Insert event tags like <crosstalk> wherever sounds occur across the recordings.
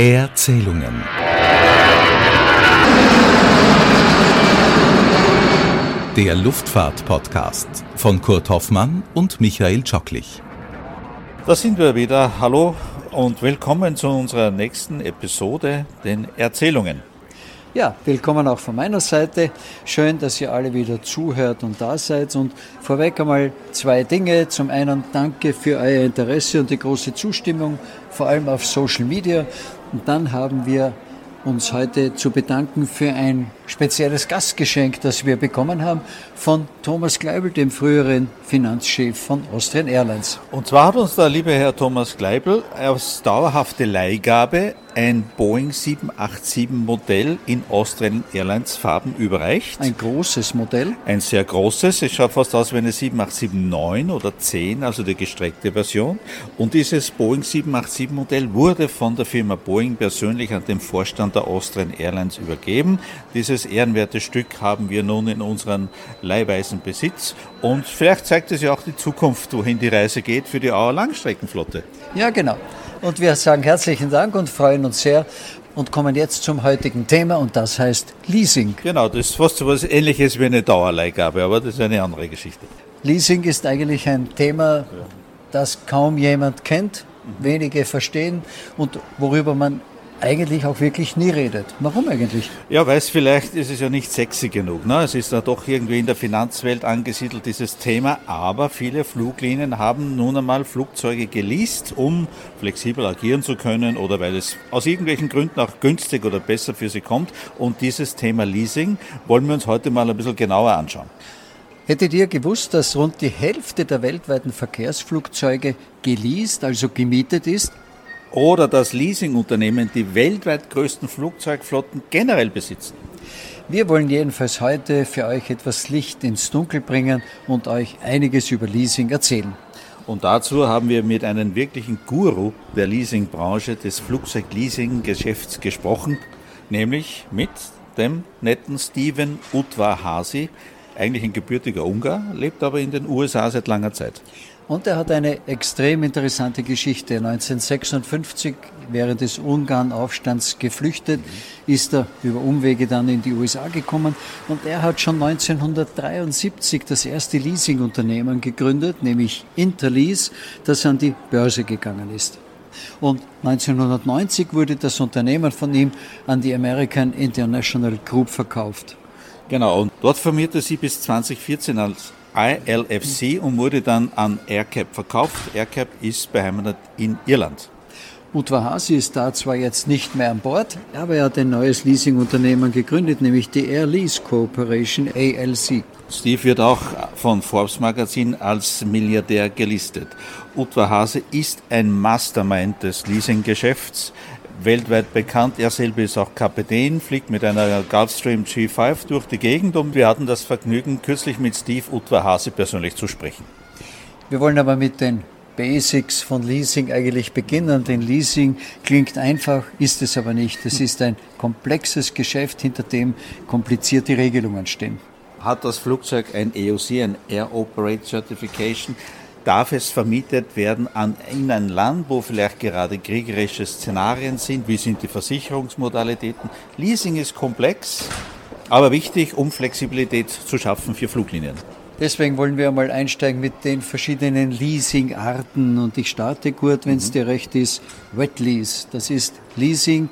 Erzählungen. Der Luftfahrt-Podcast von Kurt Hoffmann und Michael Tschocklich. Da sind wir wieder. Hallo und willkommen zu unserer nächsten Episode, den Erzählungen. Ja, willkommen auch von meiner Seite. Schön, dass ihr alle wieder zuhört und da seid. Und vorweg einmal zwei Dinge. Zum einen danke für euer Interesse und die große Zustimmung, vor allem auf Social Media. Und dann haben wir uns heute zu bedanken für ein spezielles Gastgeschenk, das wir bekommen haben von Thomas Gleibel, dem früheren Finanzchef von Austrian Airlines. Und zwar hat uns der liebe Herr Thomas Gleibel als dauerhafte Leihgabe ein Boeing 787 Modell in Austrian Airlines Farben überreicht. Ein großes Modell. Ein sehr großes. Es schaut fast aus wie eine 787-9 oder 10, also die gestreckte Version. Und dieses Boeing 787 Modell wurde von der Firma Boeing persönlich an den Vorstand der Austrian Airlines übergeben. Dieses ehrenwerte Stück haben wir nun in unseren leihweisen Besitz. Und vielleicht zeigt es ja auch die Zukunft, wohin die Reise geht für die Auer Langstreckenflotte. Ja, genau. Und wir sagen herzlichen Dank und freuen uns sehr und kommen jetzt zum heutigen Thema und das heißt Leasing. Genau, das ist fast so was ähnliches wie eine Dauerleihgabe, aber das ist eine andere Geschichte. Leasing ist eigentlich ein Thema, das kaum jemand kennt, wenige verstehen und worüber man eigentlich auch wirklich nie redet. Warum eigentlich? Ja, weil es vielleicht ist es ja nicht sexy genug. Ne? Es ist ja doch irgendwie in der Finanzwelt angesiedelt, dieses Thema. Aber viele Fluglinien haben nun einmal Flugzeuge geleast, um flexibel agieren zu können oder weil es aus irgendwelchen Gründen auch günstig oder besser für sie kommt. Und dieses Thema Leasing wollen wir uns heute mal ein bisschen genauer anschauen. Hättet ihr gewusst, dass rund die Hälfte der weltweiten Verkehrsflugzeuge geleast, also gemietet ist? Oder das Leasingunternehmen die weltweit größten Flugzeugflotten generell besitzen. Wir wollen jedenfalls heute für euch etwas Licht ins Dunkel bringen und euch einiges über Leasing erzählen. Und dazu haben wir mit einem wirklichen Guru der Leasingbranche des Flugzeugleasing-Geschäfts gesprochen, nämlich mit dem netten Steven Utwa-Hasi, eigentlich ein gebürtiger Ungar, lebt aber in den USA seit langer Zeit. Und er hat eine extrem interessante Geschichte. 1956, während des Ungarn-Aufstands geflüchtet, ist er über Umwege dann in die USA gekommen. Und er hat schon 1973 das erste Leasingunternehmen gegründet, nämlich Interlease, das an die Börse gegangen ist. Und 1990 wurde das Unternehmen von ihm an die American International Group verkauft. Genau, und dort firmierte sie bis 2014 als ILFC und wurde dann an AirCap verkauft. AirCap ist beheimatet in Irland. Utwahasi ist da zwar jetzt nicht mehr an Bord, aber er hat ein neues Leasingunternehmen gegründet, nämlich die Air Lease Corporation ALC. Steve wird auch von Forbes Magazin als Milliardär gelistet. Utwahase ist ein Mastermind des Leasinggeschäfts weltweit bekannt. Er selber ist auch Kapitän, fliegt mit einer Gulfstream G5 durch die Gegend und wir hatten das Vergnügen, kürzlich mit Steve Utwahase persönlich zu sprechen. Wir wollen aber mit den Basics von Leasing eigentlich beginnen, denn Leasing klingt einfach, ist es aber nicht. Es ist ein komplexes Geschäft, hinter dem komplizierte Regelungen stehen. Hat das Flugzeug ein EOC, ein Air Operate Certification? Darf es vermietet werden an, in ein Land, wo vielleicht gerade kriegerische Szenarien sind? Wie sind die Versicherungsmodalitäten? Leasing ist komplex, aber wichtig, um Flexibilität zu schaffen für Fluglinien. Deswegen wollen wir einmal einsteigen mit den verschiedenen Leasingarten und ich starte gut, wenn es mhm. dir recht ist, Wet Lease. Das ist Leasing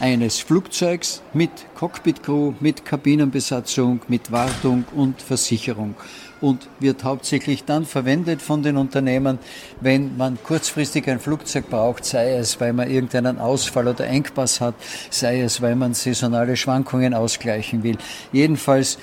eines Flugzeugs mit Cockpit-Crew, mit Kabinenbesatzung, mit Wartung und Versicherung und wird hauptsächlich dann verwendet von den Unternehmen, wenn man kurzfristig ein Flugzeug braucht, sei es, weil man irgendeinen Ausfall oder Engpass hat, sei es, weil man saisonale Schwankungen ausgleichen will. Jedenfalls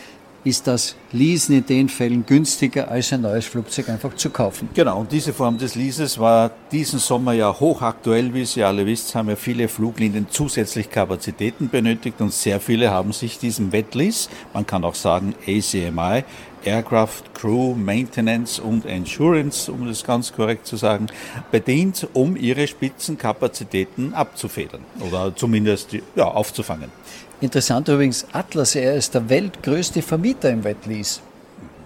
ist das Leasen in den Fällen günstiger als ein neues Flugzeug einfach zu kaufen. Genau, und diese Form des Leases war diesen Sommer ja hochaktuell, wie Sie alle wisst, haben ja viele Fluglinien zusätzlich Kapazitäten benötigt und sehr viele haben sich diesem Wetlease, man kann auch sagen ACMI, Aircraft Crew Maintenance und Insurance, um das ganz korrekt zu sagen, bedient, um ihre Spitzenkapazitäten abzufedern oder zumindest ja, aufzufangen. Interessant übrigens, Atlas Air ist der weltgrößte Vermieter im Wetlease.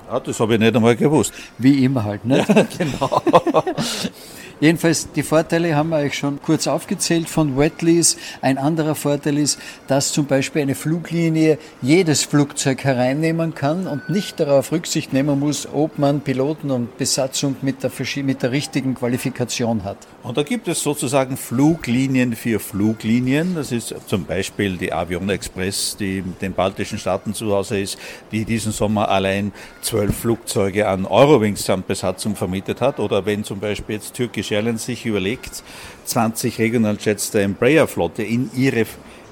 Ja, das habe ich nicht einmal gewusst. Wie immer halt, ne? <laughs> Genau. <laughs> Jedenfalls, die Vorteile haben wir euch schon kurz aufgezählt von Wetlease. Ein anderer Vorteil ist, dass zum Beispiel eine Fluglinie jedes Flugzeug hereinnehmen kann und nicht darauf Rücksicht nehmen muss, ob man Piloten und Besatzung mit der, mit der richtigen Qualifikation hat. Und da gibt es sozusagen Fluglinien für Fluglinien. Das ist zum Beispiel die Avion Express, die den baltischen Staaten zu Hause ist, die diesen Sommer allein zwölf Flugzeuge an Eurowings Besatzung vermietet hat. Oder wenn zum Beispiel jetzt türkische Airlines sich überlegt, 20 Regionaljets der Embraer-Flotte in,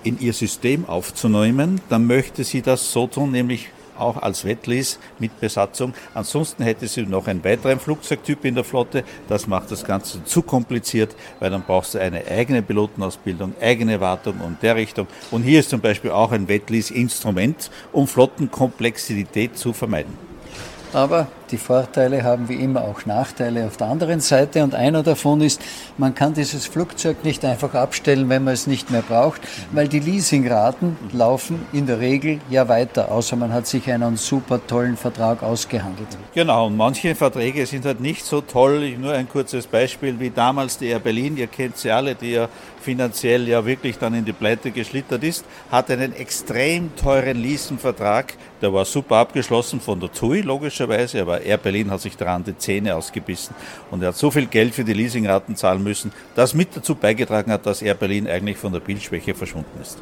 in ihr System aufzunehmen, dann möchte sie das so tun, nämlich auch als Wetlease mit Besatzung. Ansonsten hätte sie noch einen weiteren Flugzeugtyp in der Flotte. Das macht das Ganze zu kompliziert, weil dann brauchst du eine eigene Pilotenausbildung, eigene Wartung und der Richtung. Und hier ist zum Beispiel auch ein Wetlease-Instrument, um Flottenkomplexität zu vermeiden. Aber die Vorteile haben wie immer auch Nachteile auf der anderen Seite und einer davon ist, man kann dieses Flugzeug nicht einfach abstellen, wenn man es nicht mehr braucht, weil die Leasingraten laufen in der Regel ja weiter, außer man hat sich einen super tollen Vertrag ausgehandelt. Genau, und manche Verträge sind halt nicht so toll. Nur ein kurzes Beispiel, wie damals die Air Berlin, ihr kennt sie alle, die ja finanziell ja wirklich dann in die Pleite geschlittert ist, hat einen extrem teuren Leasingvertrag der war super abgeschlossen von der TUI, logischerweise, aber Air Berlin hat sich daran die Zähne ausgebissen und er hat so viel Geld für die Leasingraten zahlen müssen, das mit dazu beigetragen hat, dass Air Berlin eigentlich von der Bildschwäche verschwunden ist.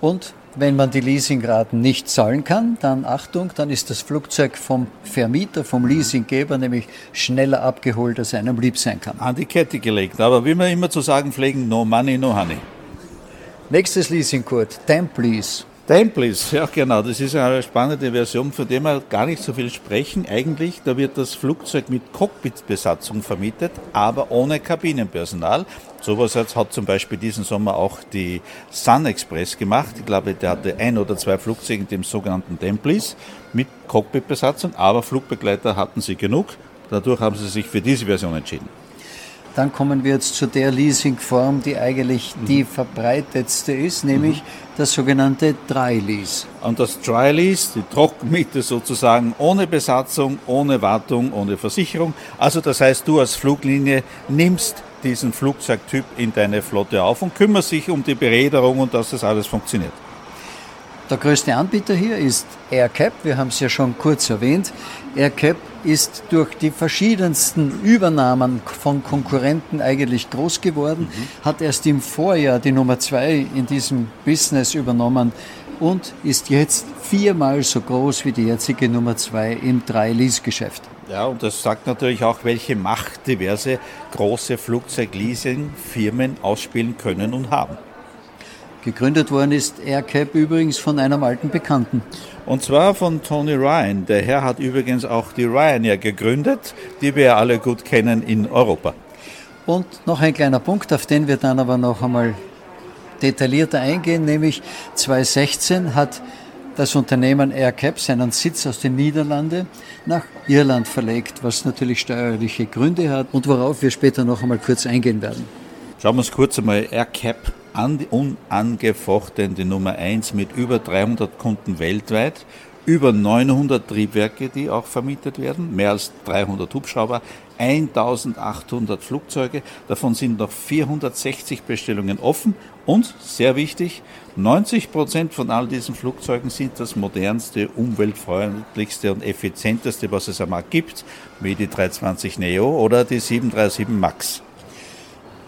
Und wenn man die Leasingraten nicht zahlen kann, dann Achtung, dann ist das Flugzeug vom Vermieter, vom Leasinggeber nämlich schneller abgeholt, als einem lieb sein kann. An die Kette gelegt. Aber wie wir immer zu sagen pflegen, no money, no honey. Nächstes Leasingcode, Temp Lease. Templis, ja genau, das ist eine spannende Version, von der wir gar nicht so viel sprechen. Eigentlich, da wird das Flugzeug mit Cockpitbesatzung vermietet, aber ohne Kabinenpersonal. Sowas hat zum Beispiel diesen Sommer auch die Sun Express gemacht. Ich glaube, der hatte ein oder zwei Flugzeuge in dem sogenannten Templis mit Cockpitbesatzung, aber Flugbegleiter hatten sie genug. Dadurch haben sie sich für diese Version entschieden. Dann kommen wir jetzt zu der Leasingform, die eigentlich mhm. die verbreitetste ist, nämlich mhm. das sogenannte Dry Lease. Und das Dry Lease, die Trockenmiete sozusagen ohne Besatzung, ohne Wartung, ohne Versicherung. Also das heißt, du als Fluglinie nimmst diesen Flugzeugtyp in deine Flotte auf und kümmerst dich um die Beräderung und dass das alles funktioniert. Der größte Anbieter hier ist AirCap, wir haben es ja schon kurz erwähnt. AirCap ist durch die verschiedensten Übernahmen von Konkurrenten eigentlich groß geworden, mhm. hat erst im Vorjahr die Nummer zwei in diesem Business übernommen und ist jetzt viermal so groß wie die jetzige Nummer zwei im Drei-Lease-Geschäft. Ja, und das sagt natürlich auch, welche Macht diverse große Flugzeugleasing-Firmen ausspielen können und haben. Gegründet worden ist AirCap übrigens von einem alten Bekannten. Und zwar von Tony Ryan. Der Herr hat übrigens auch die Ryanair gegründet, die wir ja alle gut kennen in Europa. Und noch ein kleiner Punkt, auf den wir dann aber noch einmal detaillierter eingehen, nämlich 2016 hat das Unternehmen AirCap seinen Sitz aus den Niederlanden nach Irland verlegt, was natürlich steuerliche Gründe hat und worauf wir später noch einmal kurz eingehen werden. Schauen wir uns kurz einmal AirCap unangefochten die Nummer 1 mit über 300 Kunden weltweit, über 900 Triebwerke, die auch vermietet werden, mehr als 300 Hubschrauber, 1800 Flugzeuge, davon sind noch 460 Bestellungen offen und, sehr wichtig, 90 Prozent von all diesen Flugzeugen sind das modernste, umweltfreundlichste und effizienteste, was es am Markt gibt, wie die 320 Neo oder die 737 MAX.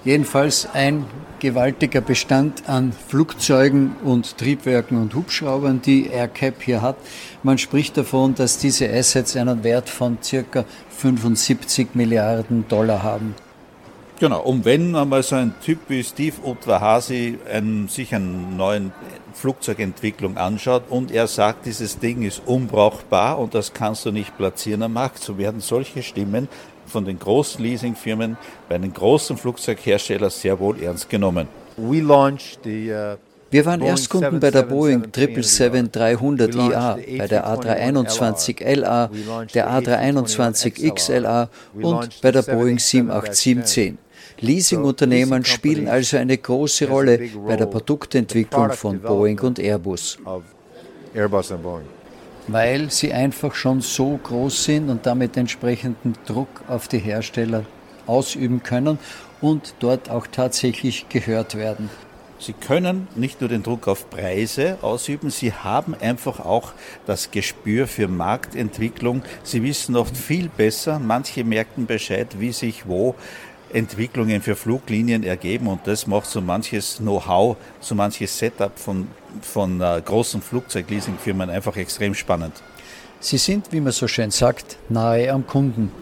Jedenfalls ein gewaltiger Bestand an Flugzeugen und Triebwerken und Hubschraubern, die AirCap hier hat. Man spricht davon, dass diese Assets einen Wert von circa 75 Milliarden Dollar haben. Genau, und wenn einmal so ein Typ wie Steve einen, sich eine neue Flugzeugentwicklung anschaut und er sagt, dieses Ding ist unbrauchbar und das kannst du nicht platzieren am Markt, so werden solche Stimmen von den großen Leasingfirmen bei den großen Flugzeugherstellern sehr wohl ernst genommen. We launched the, uh wir waren Erstkunden bei der Boeing 777-300 IA, bei der A321LA, der A321XLA und bei der Boeing 787-10. Leasingunternehmen spielen also eine große Rolle bei der Produktentwicklung von Boeing und Airbus weil sie einfach schon so groß sind und damit entsprechenden Druck auf die Hersteller ausüben können und dort auch tatsächlich gehört werden. Sie können nicht nur den Druck auf Preise ausüben, Sie haben einfach auch das Gespür für Marktentwicklung. Sie wissen oft viel besser, manche merken Bescheid, wie sich wo Entwicklungen für Fluglinien ergeben und das macht so manches Know-how, so manches Setup von, von äh, großen Flugzeugleasingfirmen einfach extrem spannend. Sie sind, wie man so schön sagt, nahe am Kunden.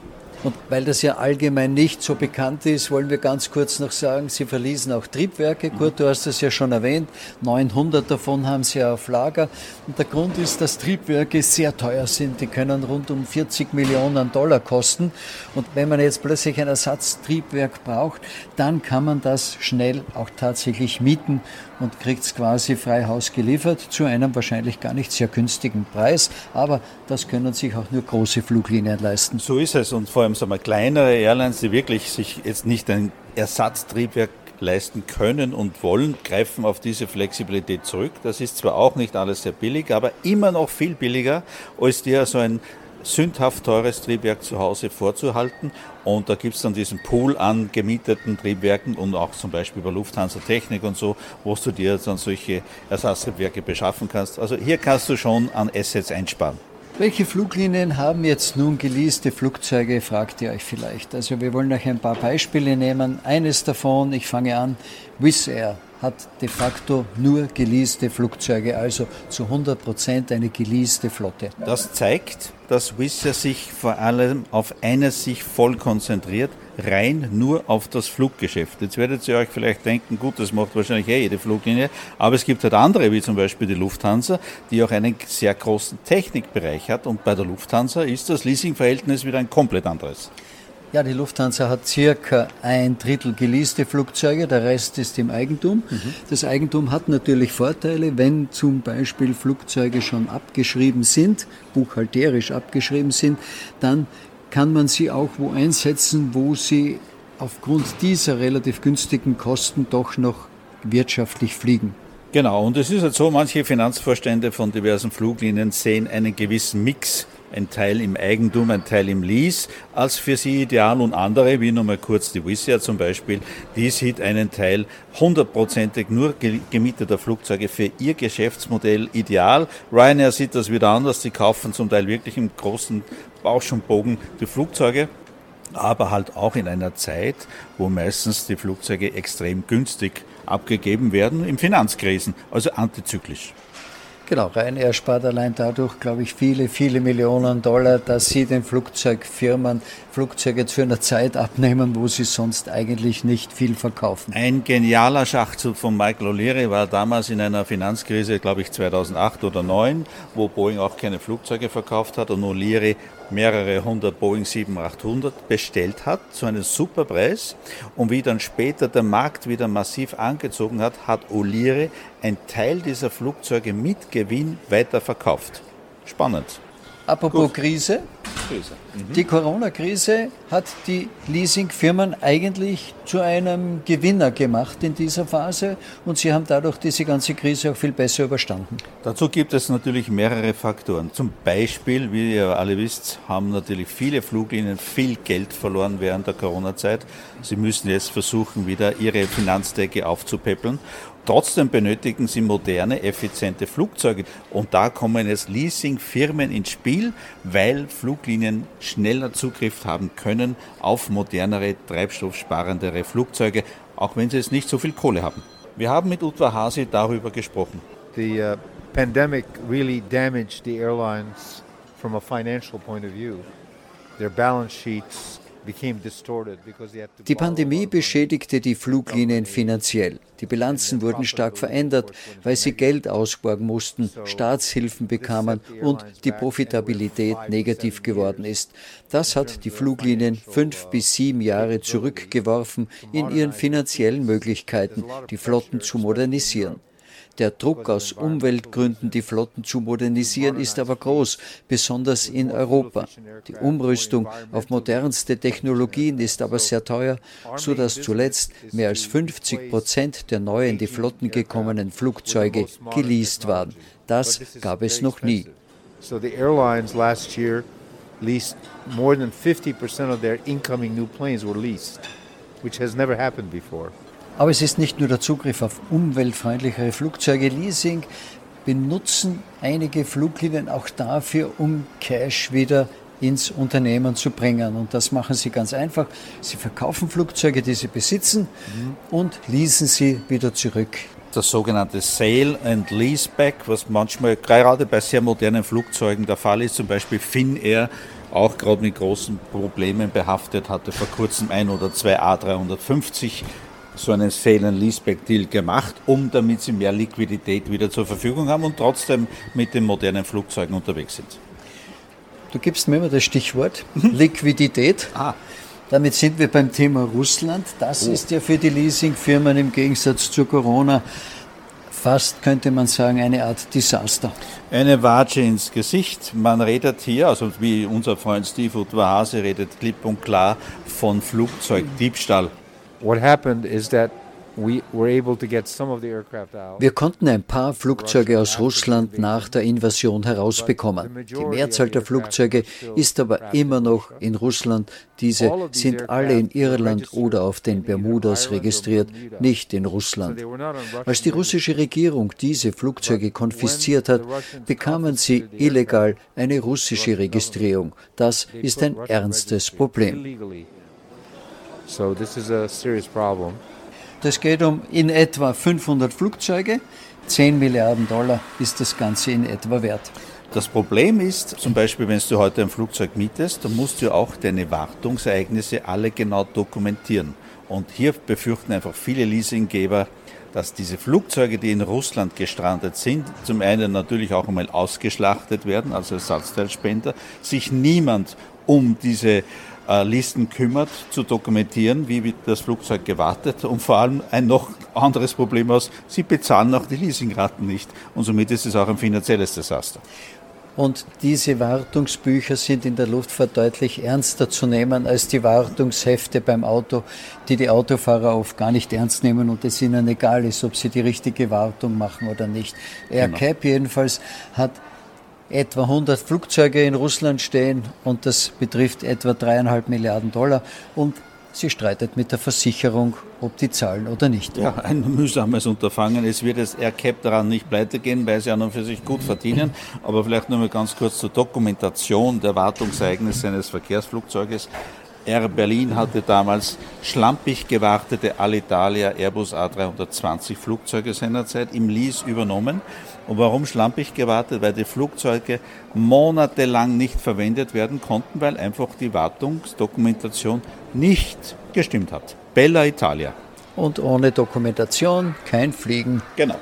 Und weil das ja allgemein nicht so bekannt ist, wollen wir ganz kurz noch sagen, Sie verließen auch Triebwerke. Kurt, du hast das ja schon erwähnt. 900 davon haben Sie auf Lager. Und der Grund ist, dass Triebwerke sehr teuer sind. Die können rund um 40 Millionen Dollar kosten. Und wenn man jetzt plötzlich ein Ersatztriebwerk braucht, dann kann man das schnell auch tatsächlich mieten und kriegt es quasi frei Haus geliefert zu einem wahrscheinlich gar nicht sehr günstigen Preis. Aber das können sich auch nur große Fluglinien leisten. So ist es. Und vor allem sagen wir, kleinere Airlines, die wirklich sich jetzt nicht ein Ersatztriebwerk leisten können und wollen, greifen auf diese Flexibilität zurück. Das ist zwar auch nicht alles sehr billig, aber immer noch viel billiger, als dir so ein sündhaft teures Triebwerk zu Hause vorzuhalten. Und da gibt es dann diesen Pool an gemieteten Triebwerken und auch zum Beispiel bei Lufthansa Technik und so, wo du dir dann solche Ersatztriebwerke beschaffen kannst. Also hier kannst du schon an Assets einsparen. Welche Fluglinien haben jetzt nun geleaste Flugzeuge, fragt ihr euch vielleicht. Also wir wollen euch ein paar Beispiele nehmen. Eines davon, ich fange an, Wizz Air hat de facto nur geleaste Flugzeuge, also zu 100 Prozent eine geleaste Flotte. Das zeigt, dass Wizz sich vor allem auf eines sich voll konzentriert, rein nur auf das Fluggeschäft. Jetzt werdet ihr euch vielleicht denken, gut, das macht wahrscheinlich eh jede Fluglinie, aber es gibt halt andere, wie zum Beispiel die Lufthansa, die auch einen sehr großen Technikbereich hat und bei der Lufthansa ist das Leasingverhältnis wieder ein komplett anderes. Ja, die Lufthansa hat circa ein Drittel geleaste Flugzeuge, der Rest ist im Eigentum. Mhm. Das Eigentum hat natürlich Vorteile, wenn zum Beispiel Flugzeuge schon abgeschrieben sind, buchhalterisch abgeschrieben sind, dann kann man sie auch wo einsetzen, wo sie aufgrund dieser relativ günstigen Kosten doch noch wirtschaftlich fliegen. Genau, und es ist halt so, manche Finanzvorstände von diversen Fluglinien sehen einen gewissen Mix ein Teil im Eigentum, ein Teil im Lease, als für sie ideal und andere, wie nochmal kurz die Air zum Beispiel, die sieht einen Teil hundertprozentig nur gemieteter Flugzeuge für ihr Geschäftsmodell ideal. Ryanair sieht das wieder anders, sie kaufen zum Teil wirklich im großen Bausch und Bogen die Flugzeuge aber halt auch in einer Zeit, wo meistens die Flugzeuge extrem günstig abgegeben werden, im Finanzkrisen, also antizyklisch. Genau, Ryanair spart allein dadurch, glaube ich, viele, viele Millionen Dollar, dass sie den Flugzeugfirmen Flugzeuge zu einer Zeit abnehmen, wo sie sonst eigentlich nicht viel verkaufen. Ein genialer Schachzug von Michael O'Leary war damals in einer Finanzkrise, glaube ich 2008 oder 2009, wo Boeing auch keine Flugzeuge verkauft hat und O'Leary mehrere hundert Boeing 7800 bestellt hat zu einem super Preis und wie dann später der Markt wieder massiv angezogen hat, hat O'Leary ein Teil dieser Flugzeuge mit Gewinn weiterverkauft. Spannend. Apropos Gut. Krise. Krise. Mhm. Die Corona-Krise hat die Leasingfirmen eigentlich zu einem Gewinner gemacht in dieser Phase und sie haben dadurch diese ganze Krise auch viel besser überstanden. Dazu gibt es natürlich mehrere Faktoren. Zum Beispiel, wie ihr alle wisst, haben natürlich viele Fluglinien viel Geld verloren während der Corona-Zeit. Sie müssen jetzt versuchen, wieder ihre Finanzdecke aufzupäppeln Trotzdem benötigen sie moderne, effiziente Flugzeuge. Und da kommen jetzt Leasingfirmen ins Spiel, weil Fluglinien schneller Zugriff haben können auf modernere, treibstoffsparendere Flugzeuge, auch wenn sie jetzt nicht so viel Kohle haben. Wir haben mit Utwa Hasi darüber gesprochen. The uh, pandemic really damaged the airlines from a financial point of view. Their balance sheets die Pandemie beschädigte die Fluglinien finanziell. Die Bilanzen wurden stark verändert, weil sie Geld ausborgen mussten, Staatshilfen bekamen und die Profitabilität negativ geworden ist. Das hat die Fluglinien fünf bis sieben Jahre zurückgeworfen in ihren finanziellen Möglichkeiten, die Flotten zu modernisieren. Der Druck aus Umweltgründen, die Flotten zu modernisieren, ist aber groß, besonders in Europa. Die Umrüstung auf modernste Technologien ist aber sehr teuer, sodass zuletzt mehr als 50 Prozent der neu in die Flotten gekommenen Flugzeuge geleast waren. Das gab es noch nie. leased more than 50% of their incoming new planes were leased, which has never happened before. Aber es ist nicht nur der Zugriff auf umweltfreundlichere Flugzeuge. Leasing benutzen einige Fluglinien auch dafür, um Cash wieder ins Unternehmen zu bringen. Und das machen sie ganz einfach. Sie verkaufen Flugzeuge, die sie besitzen mhm. und leasen sie wieder zurück. Das sogenannte Sale and Leaseback, was manchmal gerade bei sehr modernen Flugzeugen der Fall ist, zum Beispiel Finnair, auch gerade mit großen Problemen behaftet, hatte vor kurzem ein oder zwei A350 so einen Sale and Leaseback Deal gemacht, um damit sie mehr Liquidität wieder zur Verfügung haben und trotzdem mit den modernen Flugzeugen unterwegs sind. Du gibst mir immer das Stichwort mhm. Liquidität. Ah. Damit sind wir beim Thema Russland. Das oh. ist ja für die Leasingfirmen im Gegensatz zu Corona fast, könnte man sagen, eine Art Desaster. Eine Watsche ins Gesicht. Man redet hier, also wie unser Freund Steve Udvahase redet klipp und klar von Flugzeugdiebstahl. What happened is that wir konnten ein paar Flugzeuge aus Russland nach der Invasion herausbekommen. Die Mehrzahl der Flugzeuge ist aber immer noch in Russland. Diese sind alle in Irland oder auf den Bermudas registriert, nicht in Russland. Als die russische Regierung diese Flugzeuge konfisziert hat, bekamen sie illegal eine russische Registrierung. Das ist ein ernstes Problem. So this is a serious problem. Das geht um in etwa 500 Flugzeuge. 10 Milliarden Dollar ist das Ganze in etwa wert. Das Problem ist, zum Beispiel, wenn du heute ein Flugzeug mietest, dann musst du auch deine Wartungsereignisse alle genau dokumentieren. Und hier befürchten einfach viele Leasinggeber, dass diese Flugzeuge, die in Russland gestrandet sind, zum einen natürlich auch einmal ausgeschlachtet werden, also Ersatzteilspender, sich niemand um diese Listen kümmert, zu dokumentieren, wie wird das Flugzeug gewartet und vor allem ein noch anderes Problem aus, sie bezahlen auch die Leasingraten nicht und somit ist es auch ein finanzielles Desaster. Und diese Wartungsbücher sind in der Luftfahrt deutlich ernster zu nehmen als die Wartungshefte beim Auto, die die Autofahrer oft gar nicht ernst nehmen und es ihnen egal ist, ob sie die richtige Wartung machen oder nicht. AirCap genau. jedenfalls hat etwa 100 Flugzeuge in Russland stehen und das betrifft etwa dreieinhalb Milliarden Dollar und sie streitet mit der Versicherung, ob die zahlen oder nicht. Ja, ein mühsames Unterfangen. Es wird jetzt AirCap daran nicht pleite gehen, weil sie an und für sich gut verdienen. <laughs> Aber vielleicht nur mal ganz kurz zur Dokumentation der Wartungsereignisse eines Verkehrsflugzeuges. Air Berlin hatte damals schlampig gewartete Alitalia Airbus A320 Flugzeuge seinerzeit im Lease übernommen. Und warum schlampig gewartet? Weil die Flugzeuge monatelang nicht verwendet werden konnten, weil einfach die Wartungsdokumentation nicht gestimmt hat. Bella Italia. Und ohne Dokumentation kein Fliegen. Genau.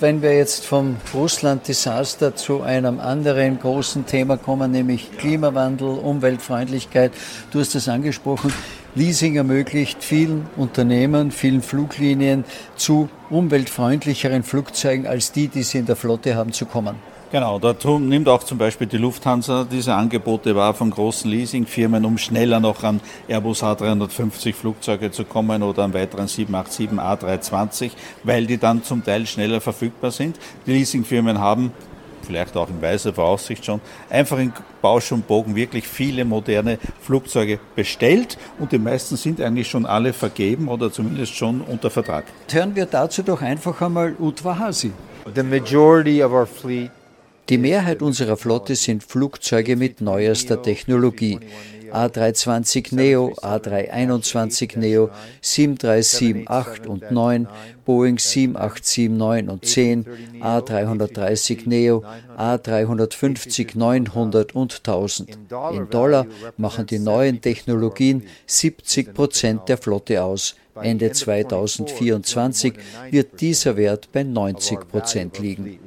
Wenn wir jetzt vom Russland-Desaster zu einem anderen großen Thema kommen, nämlich Klimawandel, Umweltfreundlichkeit, du hast es angesprochen, Leasing ermöglicht vielen Unternehmen, vielen Fluglinien zu umweltfreundlicheren Flugzeugen als die, die sie in der Flotte haben, zu kommen. Genau, da nimmt auch zum Beispiel die Lufthansa diese Angebote wahr von großen Leasingfirmen, um schneller noch an Airbus A350 Flugzeuge zu kommen oder an weiteren 787 A320, weil die dann zum Teil schneller verfügbar sind. Die Leasingfirmen haben vielleicht auch in weiser Voraussicht schon, einfach in Bausch und Bogen wirklich viele moderne Flugzeuge bestellt und die meisten sind eigentlich schon alle vergeben oder zumindest schon unter Vertrag. Hören wir dazu doch einfach einmal Utwa Hasi. The majority of our fleet die Mehrheit unserer Flotte sind Flugzeuge mit neuester Technologie. A320 Neo, A321 Neo, 737-8 und 9, Boeing 787-9 und 10, A330 Neo, A350 900 und 1000. In Dollar machen die neuen Technologien 70 Prozent der Flotte aus. Ende 2024 wird dieser Wert bei 90 Prozent liegen.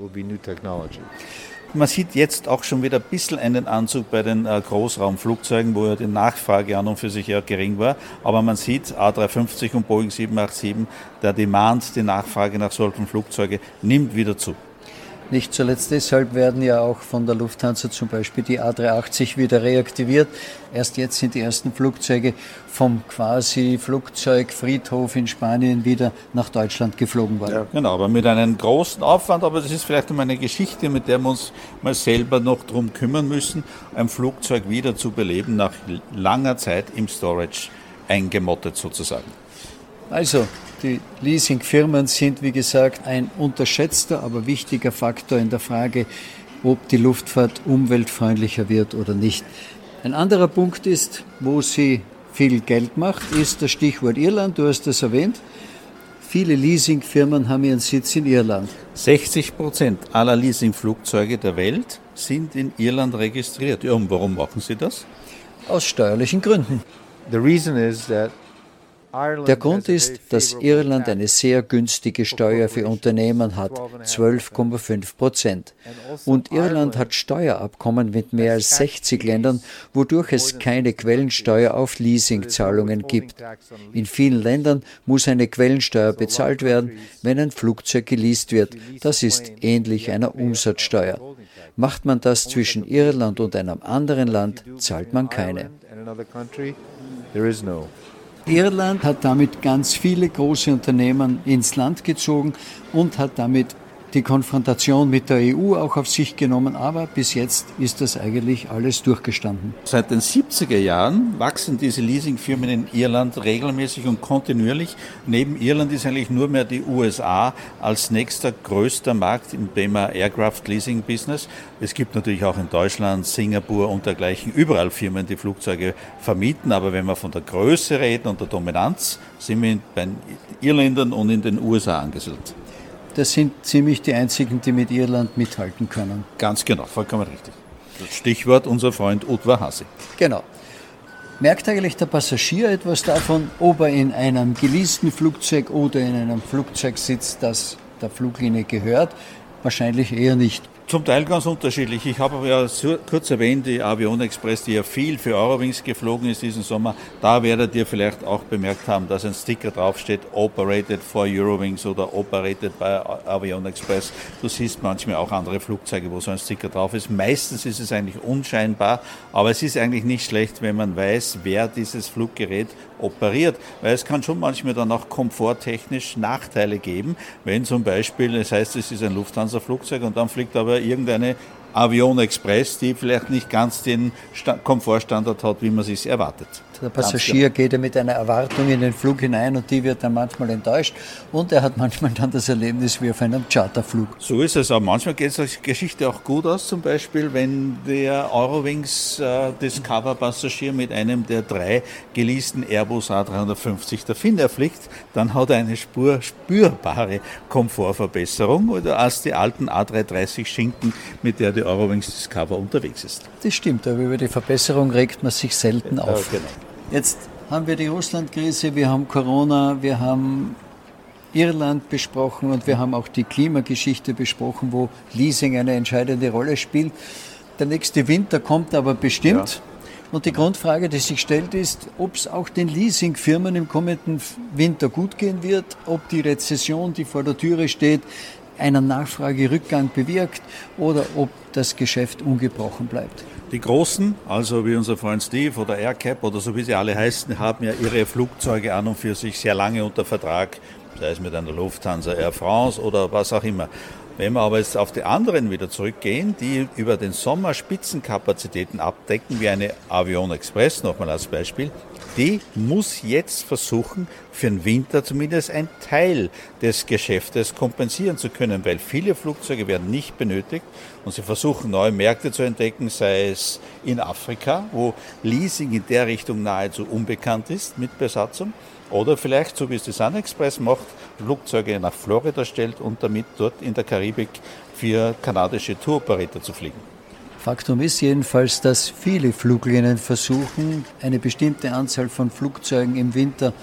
Man sieht jetzt auch schon wieder ein bisschen einen Anzug bei den äh, Großraumflugzeugen, wo ja die Nachfrage an und für sich ja gering war. Aber man sieht, A350 und Boeing 787, der Demand, die Nachfrage nach solchen Flugzeugen nimmt wieder zu. Nicht zuletzt deshalb werden ja auch von der Lufthansa zum Beispiel die A380 wieder reaktiviert. Erst jetzt sind die ersten Flugzeuge vom quasi Flugzeugfriedhof in Spanien wieder nach Deutschland geflogen worden. Ja, genau, aber mit einem großen Aufwand. Aber das ist vielleicht um eine Geschichte, mit der wir uns mal selber noch drum kümmern müssen, ein Flugzeug wieder zu beleben nach langer Zeit im Storage eingemottet sozusagen. Also, die Leasingfirmen sind, wie gesagt, ein unterschätzter, aber wichtiger Faktor in der Frage, ob die Luftfahrt umweltfreundlicher wird oder nicht. Ein anderer Punkt ist, wo sie viel Geld macht, ist das Stichwort Irland. Du hast das erwähnt. Viele Leasingfirmen haben ihren Sitz in Irland. 60 Prozent aller Leasingflugzeuge der Welt sind in Irland registriert. Ja, und warum machen sie das? Aus steuerlichen Gründen. The reason is that der Grund ist, dass Irland eine sehr günstige Steuer für Unternehmen hat, 12,5 Prozent. Und Irland hat Steuerabkommen mit mehr als 60 Ländern, wodurch es keine Quellensteuer auf Leasingzahlungen gibt. In vielen Ländern muss eine Quellensteuer bezahlt werden, wenn ein Flugzeug geleast wird. Das ist ähnlich einer Umsatzsteuer. Macht man das zwischen Irland und einem anderen Land, zahlt man keine. Irland hat damit ganz viele große Unternehmen ins Land gezogen und hat damit die Konfrontation mit der EU auch auf sich genommen, aber bis jetzt ist das eigentlich alles durchgestanden. Seit den 70er Jahren wachsen diese Leasingfirmen in Irland regelmäßig und kontinuierlich. Neben Irland ist eigentlich nur mehr die USA als nächster größter Markt im Thema Aircraft Leasing Business. Es gibt natürlich auch in Deutschland, Singapur und dergleichen überall Firmen, die Flugzeuge vermieten, aber wenn wir von der Größe reden und der Dominanz, sind wir bei Irländern und in den USA angesiedelt das sind ziemlich die einzigen, die mit Irland mithalten können. Ganz genau, vollkommen richtig. Das Stichwort unser Freund Utwa Hasi. Genau. Merkt eigentlich der Passagier etwas davon, ob er in einem geleasten Flugzeug oder in einem Flugzeug sitzt, das der Fluglinie gehört? Wahrscheinlich eher nicht. Zum Teil ganz unterschiedlich. Ich habe ja kurz erwähnt, die Avion Express, die ja viel für Eurowings geflogen ist diesen Sommer. Da werdet ihr vielleicht auch bemerkt haben, dass ein Sticker draufsteht, Operated for Eurowings oder Operated by Avion Express. Du siehst manchmal auch andere Flugzeuge, wo so ein Sticker drauf ist. Meistens ist es eigentlich unscheinbar, aber es ist eigentlich nicht schlecht, wenn man weiß, wer dieses Fluggerät operiert, weil es kann schon manchmal dann auch komforttechnisch Nachteile geben, wenn zum Beispiel, das heißt, es ist ein Lufthansa-Flugzeug und dann fliegt aber irgendeine Avion Express, die vielleicht nicht ganz den Komfortstandard hat, wie man sich erwartet. Der Passagier geht ja mit einer Erwartung in den Flug hinein und die wird dann manchmal enttäuscht und er hat manchmal dann das Erlebnis wie auf einem Charterflug. So ist es, aber manchmal geht die Geschichte auch gut aus, zum Beispiel wenn der Eurowings äh, Discover-Passagier mit einem der drei geleasten Airbus A350 der Finner fliegt, dann hat er eine Spur spürbare Komfortverbesserung oder als die alten A330 Schinken, mit der die Eurowings Discover unterwegs ist. Das stimmt, aber über die Verbesserung regt man sich selten auf. Ja, genau. Jetzt haben wir die Russland-Krise, wir haben Corona, wir haben Irland besprochen und wir haben auch die Klimageschichte besprochen, wo Leasing eine entscheidende Rolle spielt. Der nächste Winter kommt aber bestimmt. Ja. Und die Grundfrage, die sich stellt, ist, ob es auch den Leasingfirmen im kommenden Winter gut gehen wird, ob die Rezession, die vor der Türe steht, einen Nachfragerückgang bewirkt oder ob das Geschäft ungebrochen bleibt. Die Großen, also wie unser Freund Steve oder AirCap oder so wie sie alle heißen, haben ja ihre Flugzeuge an und für sich sehr lange unter Vertrag, sei es mit einer Lufthansa, Air France oder was auch immer. Wenn wir aber jetzt auf die anderen wieder zurückgehen, die über den Sommer Spitzenkapazitäten abdecken, wie eine Avion Express, nochmal als Beispiel, die muss jetzt versuchen, für den Winter zumindest ein Teil des Geschäftes kompensieren zu können, weil viele Flugzeuge werden nicht benötigt und sie versuchen neue Märkte zu entdecken, sei es in Afrika, wo Leasing in der Richtung nahezu unbekannt ist mit Besatzung, oder vielleicht, so wie es die Sun Express macht, Flugzeuge nach Florida stellt und damit dort in der Karibik für kanadische Touroperator zu fliegen. Faktum ist jedenfalls, dass viele Fluglinien versuchen, eine bestimmte Anzahl von Flugzeugen im Winter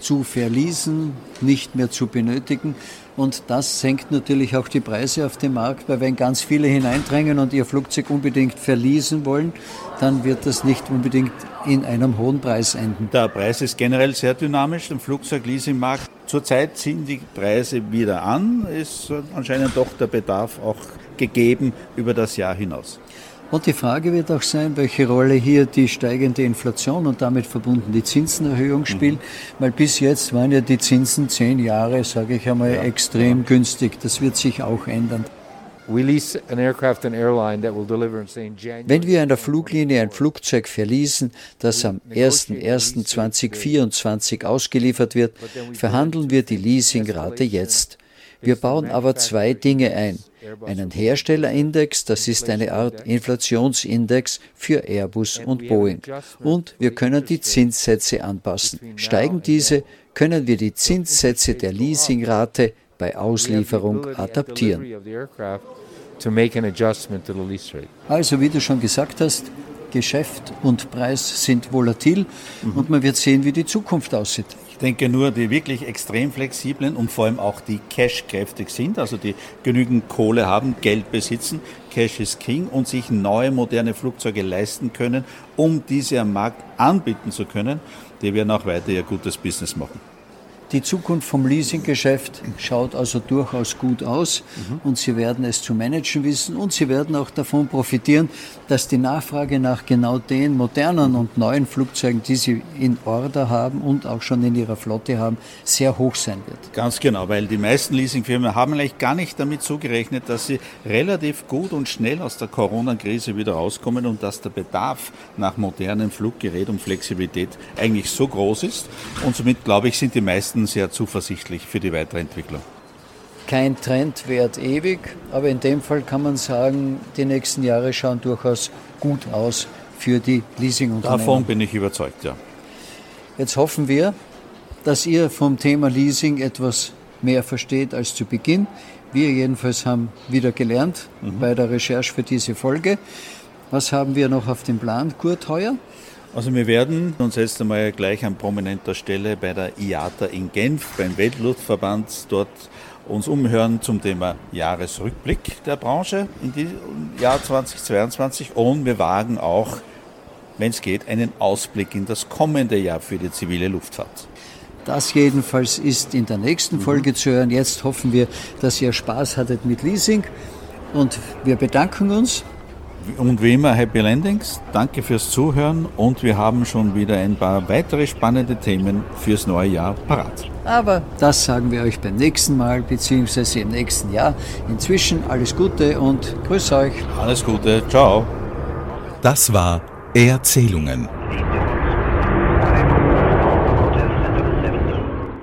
zu verließen, nicht mehr zu benötigen. Und das senkt natürlich auch die Preise auf dem Markt, weil wenn ganz viele hineindrängen und ihr Flugzeug unbedingt verließen wollen, dann wird das nicht unbedingt in einem hohen Preis enden. Der Preis ist generell sehr dynamisch, im Flugzeugleasingmarkt. Zurzeit ziehen die Preise wieder an, ist anscheinend doch der Bedarf auch gegeben über das Jahr hinaus. Und die Frage wird auch sein, welche Rolle hier die steigende Inflation und damit verbunden die Zinsenerhöhung mhm. spielt. Mhm. Weil bis jetzt waren ja die Zinsen zehn Jahre, sage ich einmal, ja, extrem ja. günstig. Das wird sich auch ändern. Wenn wir einer Fluglinie ein Flugzeug verließen, das am 01.01.2024 ausgeliefert wird, verhandeln wir die Leasingrate jetzt. Wir bauen aber zwei Dinge ein. Einen Herstellerindex, das ist eine Art Inflationsindex für Airbus und Boeing. Und wir können die Zinssätze anpassen. Steigen diese, können wir die Zinssätze der Leasingrate bei Auslieferung adaptieren. Also wie du schon gesagt hast, Geschäft und Preis sind volatil mhm. und man wird sehen, wie die Zukunft aussieht. Ich denke nur, die wirklich extrem flexiblen und vor allem auch die cash-kräftig sind, also die genügend Kohle haben, Geld besitzen, Cash is King und sich neue moderne Flugzeuge leisten können, um diese am Markt anbieten zu können, die werden auch weiter ihr gutes Business machen. Die Zukunft vom Leasinggeschäft schaut also durchaus gut aus mhm. und Sie werden es zu managen wissen und Sie werden auch davon profitieren, dass die Nachfrage nach genau den modernen und neuen Flugzeugen, die Sie in Order haben und auch schon in Ihrer Flotte haben, sehr hoch sein wird. Ganz genau, weil die meisten Leasingfirmen haben eigentlich gar nicht damit zugerechnet, dass sie relativ gut und schnell aus der Corona-Krise wieder rauskommen und dass der Bedarf nach modernem Fluggerät und Flexibilität eigentlich so groß ist. Und somit, glaube ich, sind die meisten meisten sehr zuversichtlich für die Weiterentwicklung. Kein Trend währt ewig, aber in dem Fall kann man sagen, die nächsten Jahre schauen durchaus gut aus für die Leasingunternehmen. Davon bin ich überzeugt, ja. Jetzt hoffen wir, dass ihr vom Thema Leasing etwas mehr versteht als zu Beginn. Wir jedenfalls haben wieder gelernt mhm. bei der Recherche für diese Folge. Was haben wir noch auf dem Plan, Kurt, heuer? Also wir werden uns jetzt einmal gleich an prominenter Stelle bei der IATA in Genf, beim Weltluftverband, dort uns umhören zum Thema Jahresrückblick der Branche in diesem Jahr 2022 und wir wagen auch, wenn es geht, einen Ausblick in das kommende Jahr für die zivile Luftfahrt. Das jedenfalls ist in der nächsten Folge mhm. zu hören. Jetzt hoffen wir, dass ihr Spaß hattet mit Leasing und wir bedanken uns und wie immer Happy Landings. Danke fürs Zuhören und wir haben schon wieder ein paar weitere spannende Themen fürs neue Jahr parat. Aber das sagen wir euch beim nächsten Mal bzw. im nächsten Jahr. Inzwischen alles Gute und grüß euch. Alles Gute, ciao. Das war Erzählungen.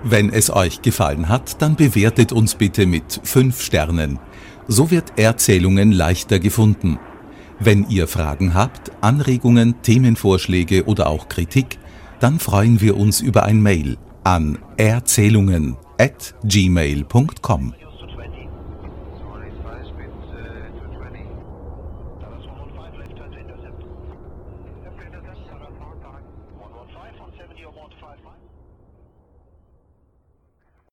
Wenn es euch gefallen hat, dann bewertet uns bitte mit 5 Sternen. So wird Erzählungen leichter gefunden. Wenn ihr Fragen habt, Anregungen, Themenvorschläge oder auch Kritik, dann freuen wir uns über ein Mail an erzählungen